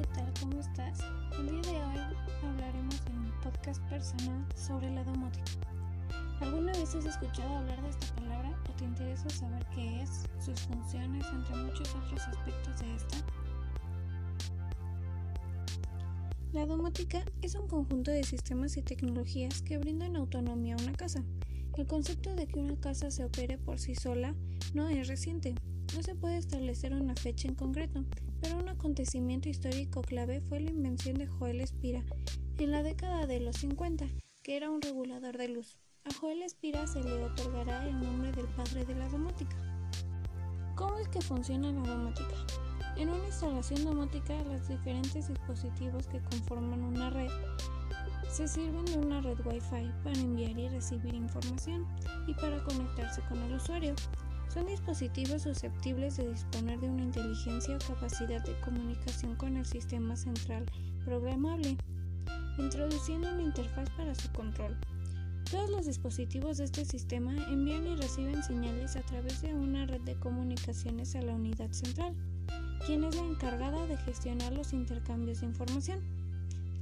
¿qué tal? ¿Cómo estás? El día de hoy hablaremos en mi podcast personal sobre la domótica. ¿Alguna vez has escuchado hablar de esta palabra o te interesa saber qué es, sus funciones, entre muchos otros aspectos de esta? La domótica es un conjunto de sistemas y tecnologías que brindan autonomía a una casa el concepto de que una casa se opere por sí sola no es reciente. No se puede establecer una fecha en concreto, pero un acontecimiento histórico clave fue la invención de Joel Spira en la década de los 50, que era un regulador de luz. A Joel Spira se le otorgará el nombre del padre de la domótica. ¿Cómo es que funciona la domótica? En una instalación domótica, los diferentes dispositivos que conforman una red se sirven de una red Wi-Fi para enviar y recibir información y para conectarse con el usuario. Son dispositivos susceptibles de disponer de una inteligencia o capacidad de comunicación con el sistema central programable, introduciendo una interfaz para su control. Todos los dispositivos de este sistema envían y reciben señales a través de una red de comunicaciones a la unidad central quien es la encargada de gestionar los intercambios de información.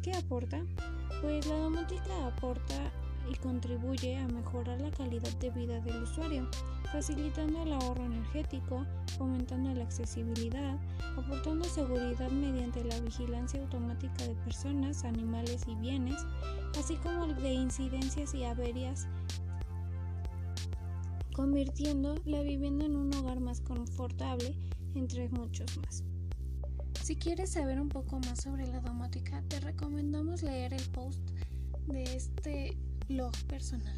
¿Qué aporta? Pues la domótica aporta y contribuye a mejorar la calidad de vida del usuario, facilitando el ahorro energético, fomentando la accesibilidad, aportando seguridad mediante la vigilancia automática de personas, animales y bienes, así como de incidencias y averias, convirtiendo la vivienda en un hogar más confortable entre muchos más. Si quieres saber un poco más sobre la domótica, te recomendamos leer el post de este blog personal.